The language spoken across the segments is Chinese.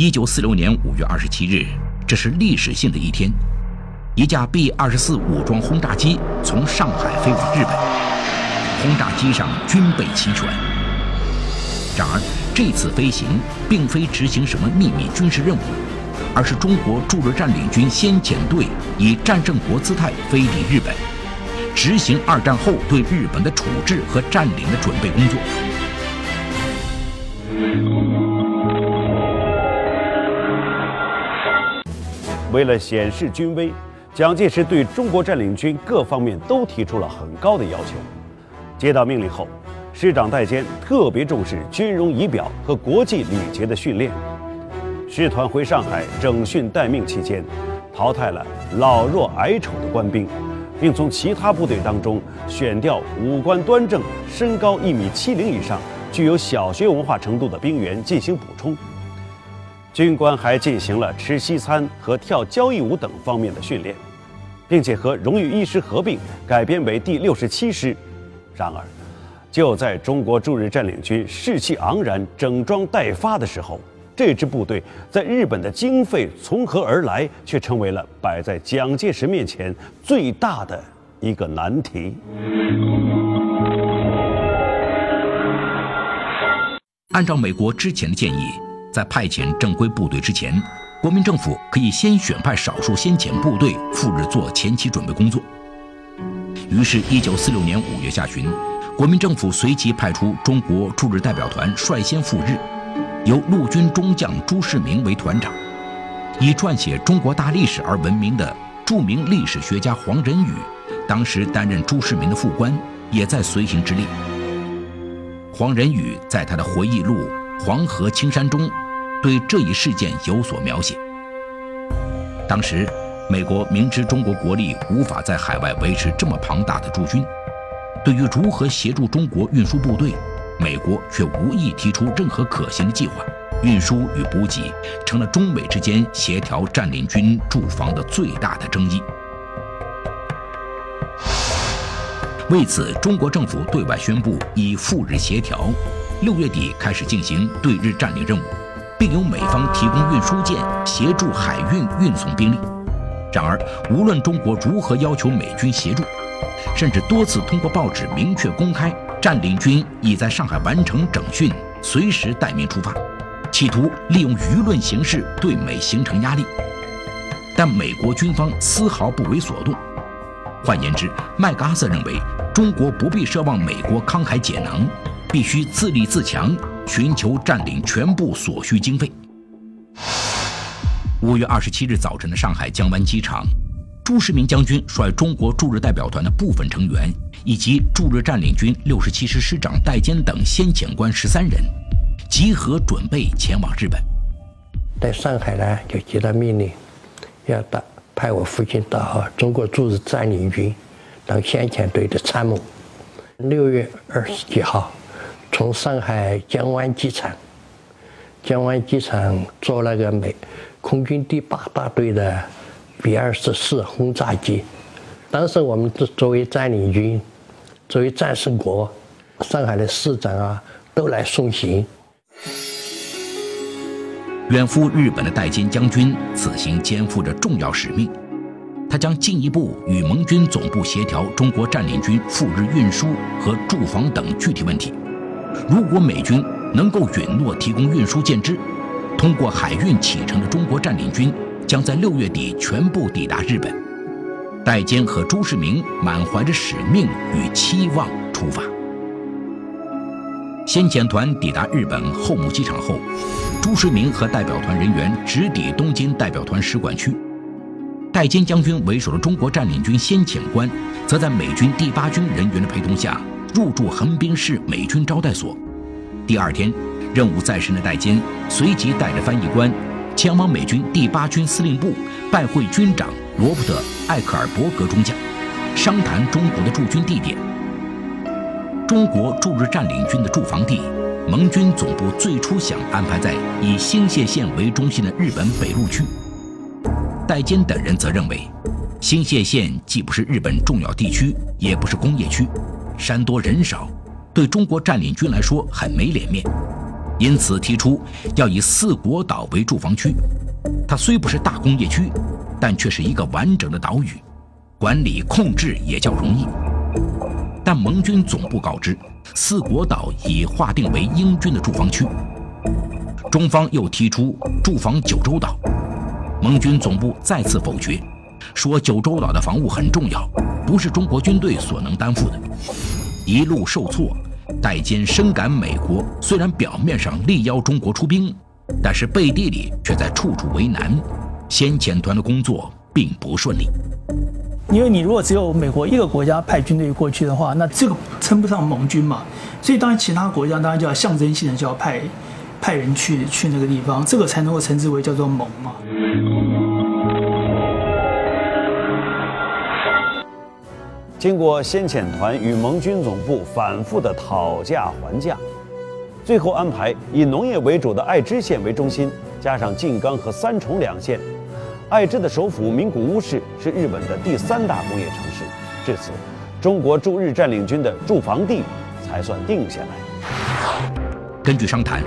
一九四六年五月二十七日，这是历史性的一天，一架 B 二十四武装轰炸机从上海飞往日本，轰炸机上军备齐全。然而，这次飞行并非执行什么秘密军事任务，而是中国驻日占领军先遣队以战胜国姿态飞抵日本，执行二战后对日本的处置和占领的准备工作。为了显示军威，蒋介石对中国占领军各方面都提出了很高的要求。接到命令后，师长戴坚特别重视军容仪表和国际礼节的训练。师团回上海整训待命期间，淘汰了老弱矮丑的官兵，并从其他部队当中选调五官端正、身高一米七零以上、具有小学文化程度的兵员进行补充。军官还进行了吃西餐和跳交谊舞等方面的训练，并且和荣誉一师合并改编为第六十七师。然而，就在中国驻日占领军士气昂然、整装待发的时候，这支部队在日本的经费从何而来，却成为了摆在蒋介石面前最大的一个难题。按照美国之前的建议。在派遣正规部队之前，国民政府可以先选派少数先遣部队赴日做前期准备工作。于是，一九四六年五月下旬，国民政府随即派出中国驻日代表团率先赴日，由陆军中将朱世民为团长。以撰写中国大历史而闻名的著名历史学家黄仁宇，当时担任朱世民的副官，也在随行之列。黄仁宇在他的回忆录。《黄河青山》中对这一事件有所描写。当时，美国明知中国国力无法在海外维持这么庞大的驻军，对于如何协助中国运输部队，美国却无意提出任何可行的计划。运输与补给成了中美之间协调占领军驻防的最大的争议。为此，中国政府对外宣布以赴日协调。六月底开始进行对日占领任务，并由美方提供运输舰协助海运运送兵力。然而，无论中国如何要求美军协助，甚至多次通过报纸明确公开占领军已在上海完成整训，随时待命出发，企图利用舆论形势对美形成压力，但美国军方丝毫不为所动。换言之，麦克阿瑟认为中国不必奢望美国慷慨解囊。必须自立自强，寻求占领全部所需经费。五月二十七日早晨的上海江湾机场，朱世民将军率中国驻日代表团的部分成员，以及驻日占领军六十七师师长戴坚等先遣官十三人，集合准备前往日本。在上海呢，就接到命令，要到派我父亲到中国驻日占领军当先遣队的参谋。六月二十几号。从上海江湾机场，江湾机场坐那个美空军第八大队的 B 二十四轰炸机。当时我们作为占领军，作为战胜国，上海的市长啊都来送行。远赴日本的戴金将军此行肩负着重要使命，他将进一步与盟军总部协调中国占领军赴日运输和驻防等具体问题。如果美军能够允诺提供运输舰只，通过海运启程的中国占领军将在六月底全部抵达日本。戴坚和朱世明满怀着使命与期望出发。先遣团抵达日本后母机场后，朱世明和代表团人员直抵东京代表团使馆区。戴坚将军为首的中国占领军先遣官，则在美军第八军人员的陪同下。入住横滨市美军招待所。第二天，任务在身的戴坚随即带着翻译官，前往美军第八军司令部拜会军长罗伯特·艾克尔伯格中将，商谈中国的驻军地点。中国驻日占领军的驻防地，盟军总部最初想安排在以新泻县为中心的日本北路区。戴坚等人则认为，新泻县既不是日本重要地区，也不是工业区。山多人少，对中国占领军来说很没脸面。因此提出要以四国岛为驻防区。它虽不是大工业区，但却是一个完整的岛屿，管理控制也较容易。但盟军总部告知，四国岛已划定为英军的驻防区。中方又提出驻防九州岛，盟军总部再次否决，说九州岛的防务很重要，不是中国军队所能担负的。一路受挫，戴坚深感美国虽然表面上力邀中国出兵，但是背地里却在处处为难，先遣团的工作并不顺利。因为你如果只有美国一个国家派军队过去的话，那这个称不上盟军嘛，所以当然其他国家当然就要象征性的就要派。派人去去那个地方，这个才能够称之为叫做盟嘛。经过先遣团与盟军总部反复的讨价还价，最后安排以农业为主的爱知县为中心，加上静冈和三重两县。爱知的首府名古屋市是日本的第三大工业城市。至此，中国驻日占领军的驻防地才算定下来。根据商谈。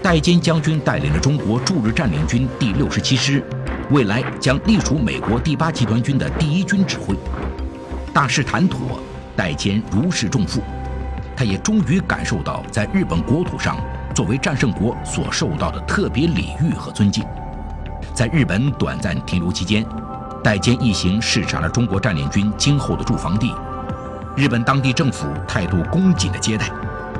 戴坚将军带领着中国驻日占领军第六十七师，未来将隶属美国第八集团军的第一军指挥。大事谈妥，戴坚如释重负，他也终于感受到在日本国土上作为战胜国所受到的特别礼遇和尊敬。在日本短暂停留期间，戴坚一行视察了中国占领军今后的驻防地，日本当地政府态度恭谨的接待。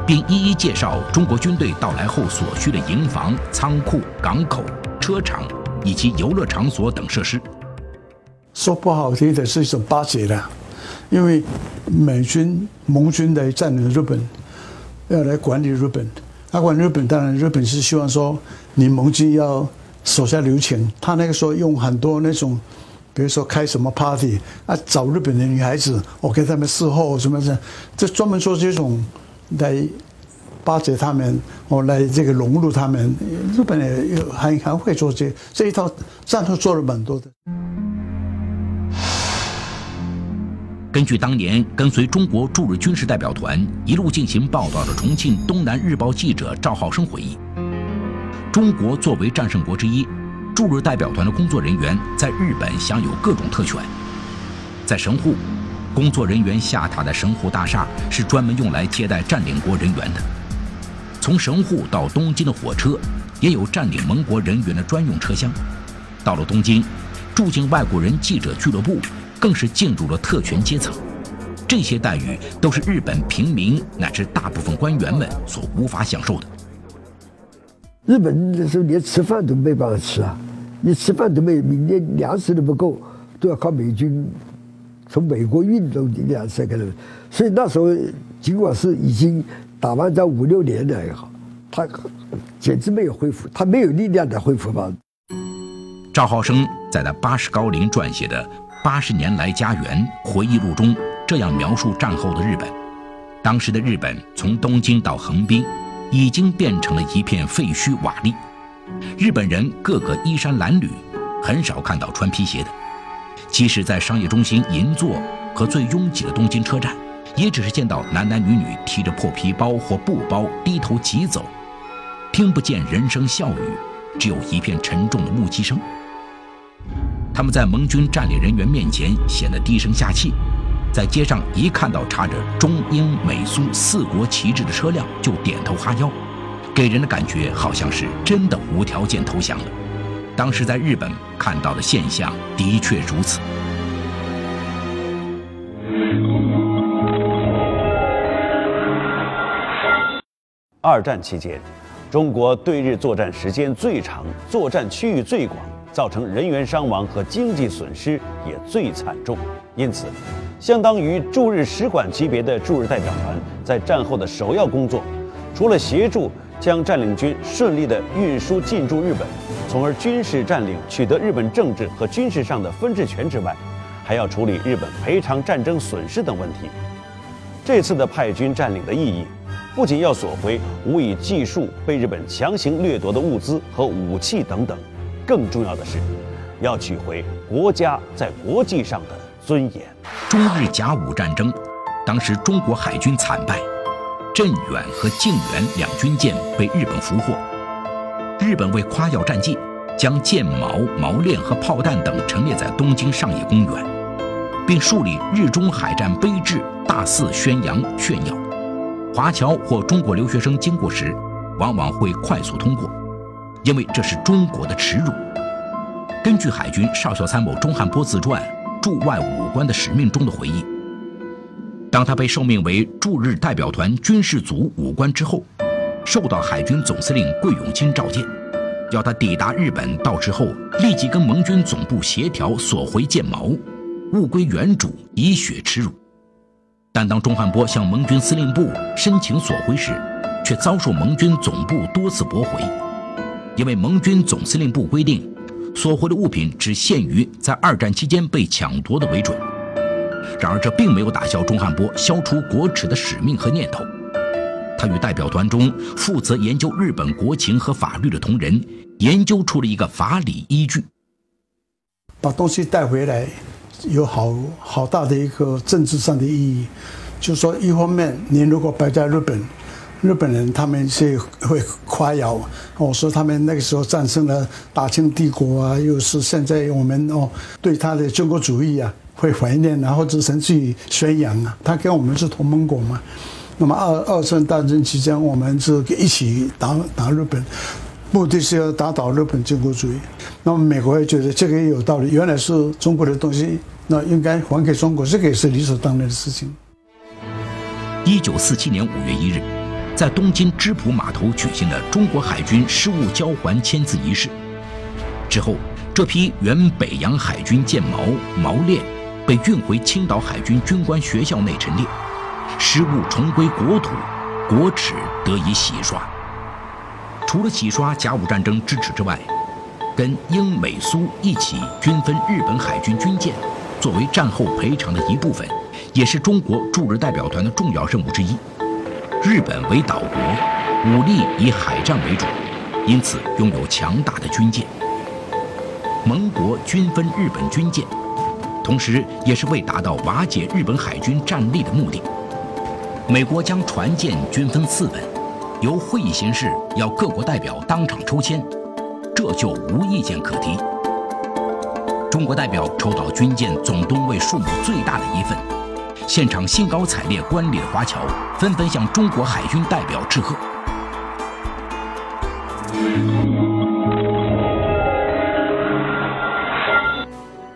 并一一介绍中国军队到来后所需的营房、仓库、港口、车场以及游乐场所等设施。说不好听的是一种巴结的，因为美军、盟军来占领日本，要来管理日本。他管日本，当然日本是希望说你盟军要手下留情。他那个时候用很多那种，比如说开什么 party 啊，找日本的女孩子，我给他们伺候什么的，这专门做这种。来巴结他们，我来这个融入他们。日本也还还会做这这一套战术，做了蛮多的。根据当年跟随中国驻日军事代表团一路进行报道的重庆《东南日报》记者赵浩生回忆，中国作为战胜国之一，驻日代表团的工作人员在日本享有各种特权，在神户。工作人员下榻的神户大厦是专门用来接待占领国人员的。从神户到东京的火车也有占领盟国人员的专用车厢。到了东京，住进外国人记者俱乐部，更是进入了特权阶层。这些待遇都是日本平民乃至大部分官员们所无法享受的。日本那时候连吃饭都没办法吃啊，你吃饭都没，连粮食都不够，都要靠美军。从美国运动力量才可能，所以那时候尽管是已经打完仗五六年了也好，他简直没有恢复，他没有力量的恢复吧。赵浩生在他八十高龄撰写的《八十年来家园》回忆录中这样描述战后的日本：当时的日本从东京到横滨，已经变成了一片废墟瓦砾，日本人个个衣衫褴褛，很少看到穿皮鞋的。即使在商业中心银座和最拥挤的东京车站，也只是见到男男女女提着破皮包或布包低头疾走，听不见人声笑语，只有一片沉重的木屐声。他们在盟军占领人员面前显得低声下气，在街上一看到插着中英美苏四国旗帜的车辆就点头哈腰，给人的感觉好像是真的无条件投降了。当时在日本看到的现象的确如此。二战期间，中国对日作战时间最长，作战区域最广，造成人员伤亡和经济损失也最惨重。因此，相当于驻日使馆级别的驻日代表团在战后的首要工作，除了协助将占领军顺利的运输进驻日本。从而军事占领取得日本政治和军事上的分治权之外，还要处理日本赔偿战争损失等问题。这次的派军占领的意义，不仅要索回无以计数被日本强行掠夺的物资和武器等等，更重要的是，要取回国家在国际上的尊严。中日甲午战争，当时中国海军惨败，镇远和靖远两军舰被日本俘获。日本为夸耀战绩，将舰锚、锚链和炮弹等陈列在东京上野公园，并树立日中海战碑志，大肆宣扬炫耀。华侨或中国留学生经过时，往往会快速通过，因为这是中国的耻辱。根据海军少校参谋钟汉波自传《驻外武官的使命》中的回忆，当他被受命为驻日代表团军事组武官之后，受到海军总司令桂永清召见，要他抵达日本到职后，立即跟盟军总部协调索回舰锚，物归原主，以雪耻辱。但当钟汉波向盟军司令部申请索回时，却遭受盟军总部多次驳回，因为盟军总司令部规定，所获的物品只限于在二战期间被抢夺的为准。然而，这并没有打消钟汉波消除国耻的使命和念头。他与代表团中负责研究日本国情和法律的同仁，研究出了一个法理依据。把东西带回来，有好好大的一个政治上的意义。就是说，一方面，你如果摆在日本，日本人他们是会夸耀，我说他们那个时候战胜了大清帝国啊，又是现在我们哦对他的中国主义啊会怀念，然后只甚至于宣扬啊，他跟我们是同盟国嘛。那么二二战大战期间，我们是一起打打日本，目的是要打倒日本军国主义。那么美国也觉得这个也有道理，原来是中国的东西，那应该还给中国，这个也是理所当然的事情。一九四七年五月一日，在东京芝浦码头举行了中国海军失物交还签字仪式。之后，这批原北洋海军舰锚、锚链被运回青岛海军军官学校内陈列。失物重归国土，国耻得以洗刷。除了洗刷甲午战争之耻之外，跟英美苏一起均分日本海军军舰，作为战后赔偿的一部分，也是中国驻日代表团的重要任务之一。日本为岛国，武力以海战为主，因此拥有强大的军舰。盟国均分日本军舰，同时也是为达到瓦解日本海军战力的目的。美国将船舰均分四份，由会议形式要各国代表当场抽签，这就无意见可提。中国代表抽到军舰总吨位数目最大的一份，现场兴高采烈观礼的华侨纷纷向中国海军代表致贺。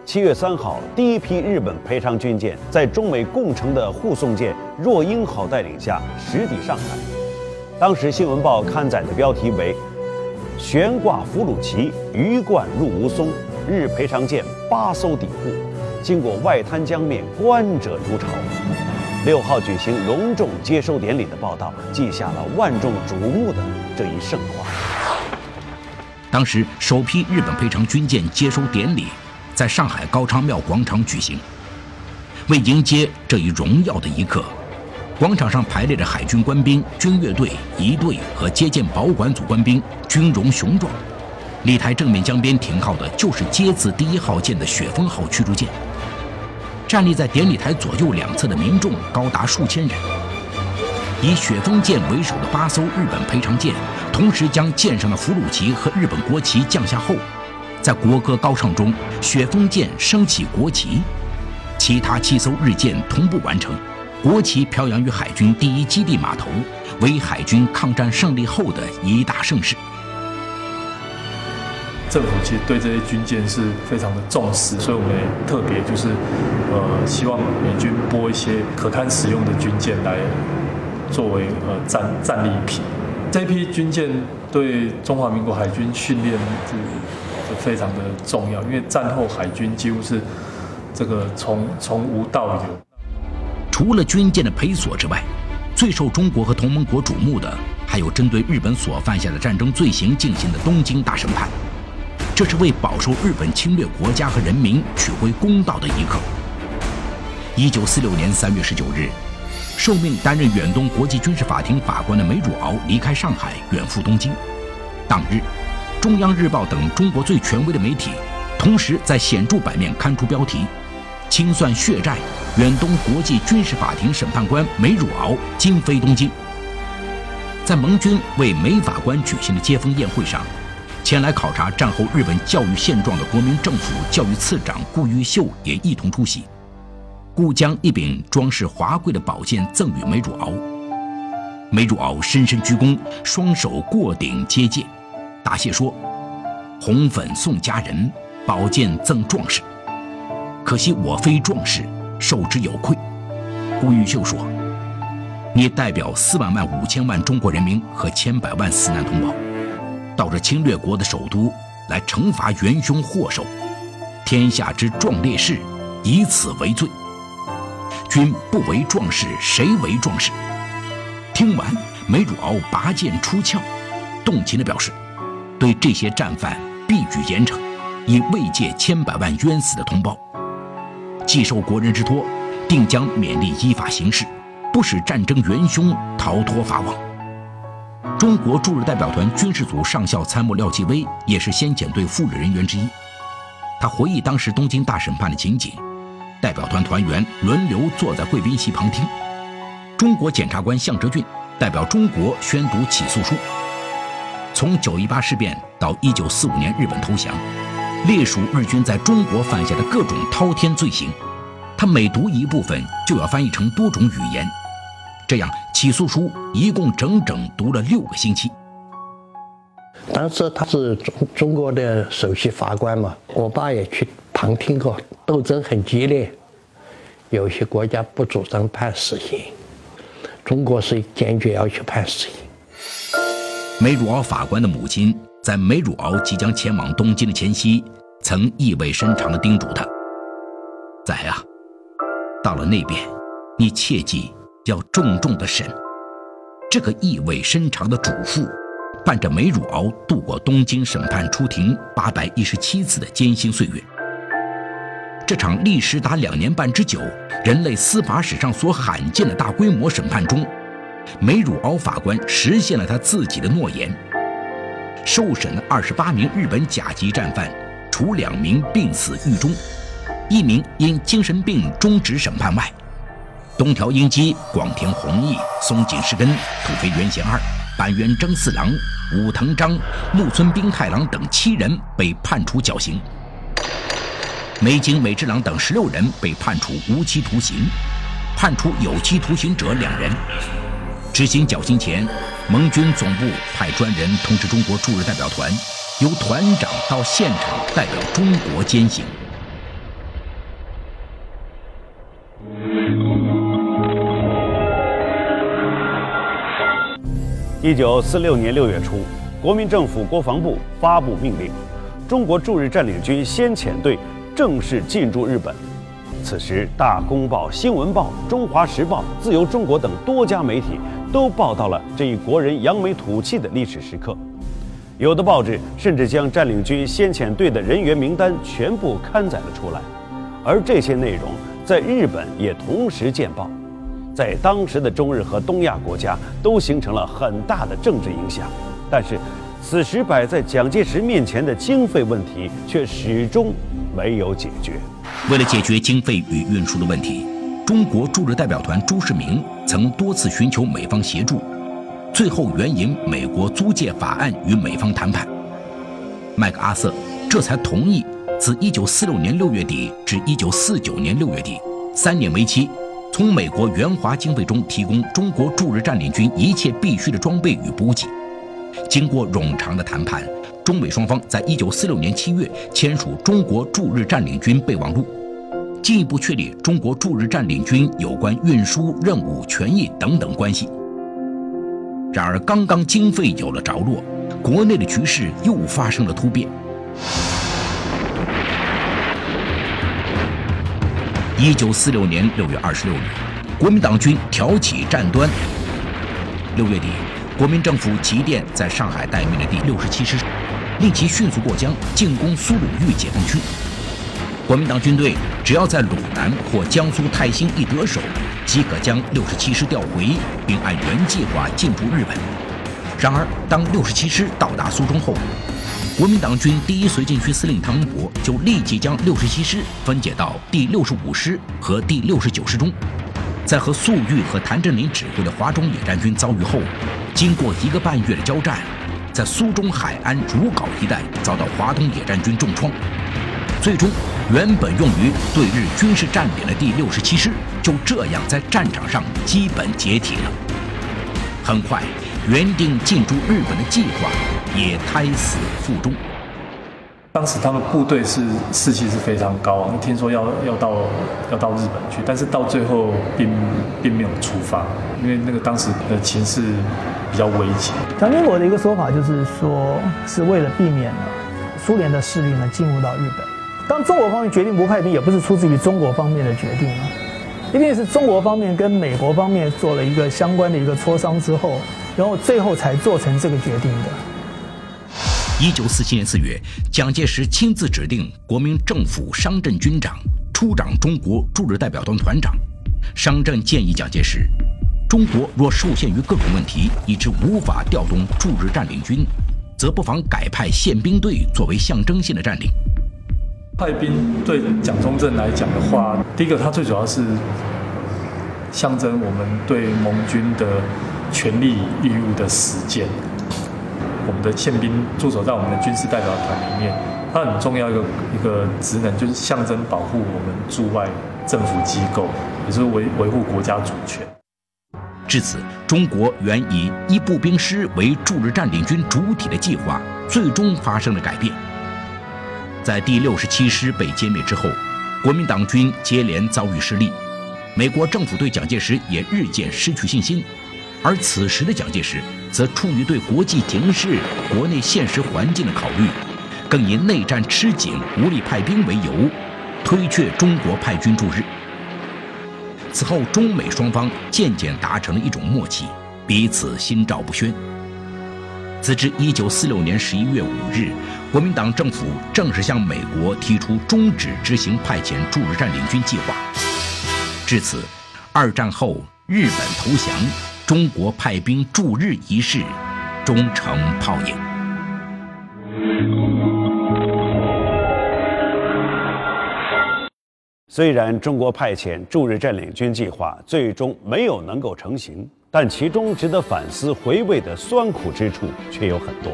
七月三号，第一批日本赔偿军舰在中美共乘的护送舰“若鹰号”带领下驶抵上海。当时《新闻报》刊载的标题为“悬挂俘虏旗，鱼贯入吴淞，日赔偿舰八艘抵沪，经过外滩江面，观者如潮”。六号举行隆重接收典礼的报道，记下了万众瞩目的这一盛况。当时首批日本赔偿军舰接收典礼。在上海高昌庙广场举行。为迎接这一荣耀的一刻，广场上排列着海军官兵、军乐队、仪队和接见保管组官兵，军容雄壮。礼台正面江边停靠的就是接字第一号舰的雪峰号驱逐舰。站立在典礼台左右两侧的民众高达数千人。以雪峰舰为首的八艘日本赔偿舰，同时将舰上的俘虏旗和日本国旗降下后。在国歌高唱中，雪峰舰升起国旗，其他七艘日舰同步完成，国旗飘扬于海军第一基地码头，为海军抗战胜利后的一大盛事。政府其实对这些军舰是非常的重视，所以我们也特别就是，呃，希望美军拨一些可堪使用的军舰来作为呃战战利品。这批军舰对中华民国海军训练是。非常的重要，因为战后海军几乎是这个从从无到有。除了军舰的赔索之外，最受中国和同盟国瞩目的，还有针对日本所犯下的战争罪行进行的东京大审判。这是为饱受日本侵略国家和人民取回公道的一刻。一九四六年三月十九日，受命担任远东国际军事法庭法官的梅汝敖离开上海，远赴东京。当日。中央日报等中国最权威的媒体，同时在显著版面刊出标题：“清算血债，远东国际军事法庭审判官梅汝敖今飞东京。”在盟军为美法官举行的接风宴会上，前来考察战后日本教育现状的国民政府教育次长顾玉秀也一同出席。顾将一柄装饰华贵的宝剑赠予梅汝敖，梅汝敖深深鞠躬，双手过顶接剑，答谢说：“红粉送佳人，宝剑赠壮士。可惜我非壮士，受之有愧。”顾玉秀说。你代表四万万五千万中国人民和千百万死难同胞，到这侵略国的首都来惩罚元凶祸首，天下之壮烈士，以此为罪。君不为壮士，谁为壮士？听完，梅汝敖拔剑出鞘，动情地表示，对这些战犯必予严惩，以慰藉千百万冤死的同胞。既受国人之托，定将勉力依法行事。不使战争元凶逃脱法网。中国驻日代表团军事组上校参谋廖继威也是先遣队赴日人员之一。他回忆当时东京大审判的情景：代表团团员轮流坐在贵宾席旁听，中国检察官向哲俊代表中国宣读起诉书。从九一八事变到一九四五年日本投降，列数日军在中国犯下的各种滔天罪行，他每读一部分就要翻译成多种语言。这样，起诉书一共整整读了六个星期。当时他是中中国的首席法官嘛，我爸也去旁听过，斗争很激烈。有些国家不主张判死刑，中国是坚决要求判死刑。梅汝敖法官的母亲在梅汝敖即将前往东京的前夕，曾意味深长地叮嘱他：“仔啊，到了那边，你切记。”要重重的审，这个意味深长的嘱咐，伴着梅汝敖度过东京审判出庭八百一十七次的艰辛岁月。这场历时达两年半之久、人类司法史上所罕见的大规模审判中，梅汝敖法官实现了他自己的诺言。受审的二十八名日本甲级战犯，除两名病死狱中，一名因精神病终止审判外。东条英机、广田弘毅、松井石根、土肥原贤二、板垣征四郎、武藤章、木村兵太郎等七人被判处绞刑；梅津美治郎等十六人被判处无期徒刑，判处有期徒刑者两人。执行绞刑前，盟军总部派专人通知中国驻日代表团，由团长到现场代表中国监刑。一九四六年六月初，国民政府国防部发布命令，中国驻日占领军先遣队正式进驻日本。此时，《大公报》《新闻报》《中华时报》《自由中国》等多家媒体都报道了这一国人扬眉吐气的历史时刻。有的报纸甚至将占领军先遣队的人员名单全部刊载了出来，而这些内容在日本也同时见报。在当时的中日和东亚国家都形成了很大的政治影响，但是，此时摆在蒋介石面前的经费问题却始终没有解决。为了解决经费与运输的问题，中国驻日代表团朱世明曾多次寻求美方协助，最后援引美国租借法案与美方谈判，麦克阿瑟这才同意自1946年6月底至1949年6月底三年为期。从美国援华经费中提供中国驻日占领军一切必需的装备与补给。经过冗长的谈判，中美双方在一九四六年七月签署《中国驻日占领军备忘录》，进一步确立中国驻日占领军有关运输任务、权益等等关系。然而，刚刚经费有了着落，国内的局势又发生了突变。一九四六年六月二十六日，国民党军挑起战端。六月底，国民政府急电在上海待命的第六十七师，令其迅速过江进攻苏鲁豫解放区。国民党军队只要在鲁南或江苏泰兴一得手，即可将六十七师调回，并按原计划进驻日本。然而，当六十七师到达苏中后，国民党军第一绥靖区司令唐伯就立即将六十七师分解到第六十五师和第六十九师中，在和粟裕和谭震林指挥的华中野战军遭遇后，经过一个半月的交战，在苏中海安如皋一带遭到华东野战军重创，最终原本用于对日军事占领的第六十七师就这样在战场上基本解体了。很快，原定进驻日本的计划也胎死腹中。当时他们部队是士气是非常高昂，听说要要到要到日本去，但是到最后并并没有出发，因为那个当时的情势比较危急。蒋经国的一个说法就是说，是为了避免了苏联的势力呢进入到日本。当中国方面决定不派兵，也不是出自于中国方面的决定啊，一定是中国方面跟美国方面做了一个相关的一个磋商之后，然后最后才做成这个决定的。一九四七年四月，蒋介石亲自指定国民政府商镇军长出掌中国驻日代表团团长。商镇建议蒋介石，中国若受限于各种问题，以致无法调动驻日占领军，则不妨改派宪兵队作为象征性的占领。派兵对蒋中正来讲的话，第一个，他最主要是象征我们对盟军的权利义务的实践。我们的宪兵驻守在我们的军事代表团里面，它很重要一个一个职能，就是象征保护我们驻外政府机构，也是维维护国家主权。至此，中国原以一步兵师为驻日占领军主体的计划，最终发生了改变。在第六十七师被歼灭之后，国民党军接连遭遇失利，美国政府对蒋介石也日渐失去信心。而此时的蒋介石，则出于对国际形势、国内现实环境的考虑，更以内战吃紧、无力派兵为由，推却中国派军驻日。此后，中美双方渐渐达成了一种默契，彼此心照不宣。自至一九四六年十一月五日，国民党政府正式向美国提出终止执行派遣驻日占领军计划。至此，二战后日本投降。中国派兵驻日一事终成泡影。虽然中国派遣驻日占领军计划最终没有能够成型，但其中值得反思回味的酸苦之处却有很多。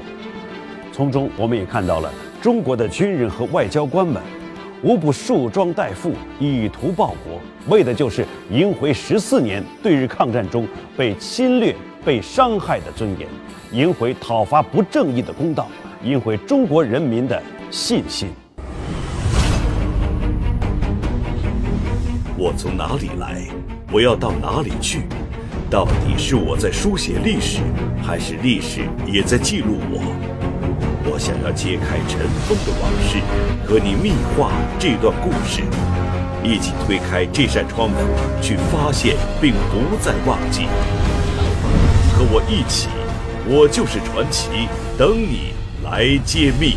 从中我们也看到了中国的军人和外交官们。无不束装待父，以图报国，为的就是赢回十四年对日抗战中被侵略、被伤害的尊严，赢回讨伐不正义的公道，赢回中国人民的信心。我从哪里来？我要到哪里去？到底是我在书写历史，还是历史也在记录我？我想要揭开尘封的往事，和你密画这段故事，一起推开这扇窗门，去发现并不再忘记。和我一起，我就是传奇，等你来揭秘。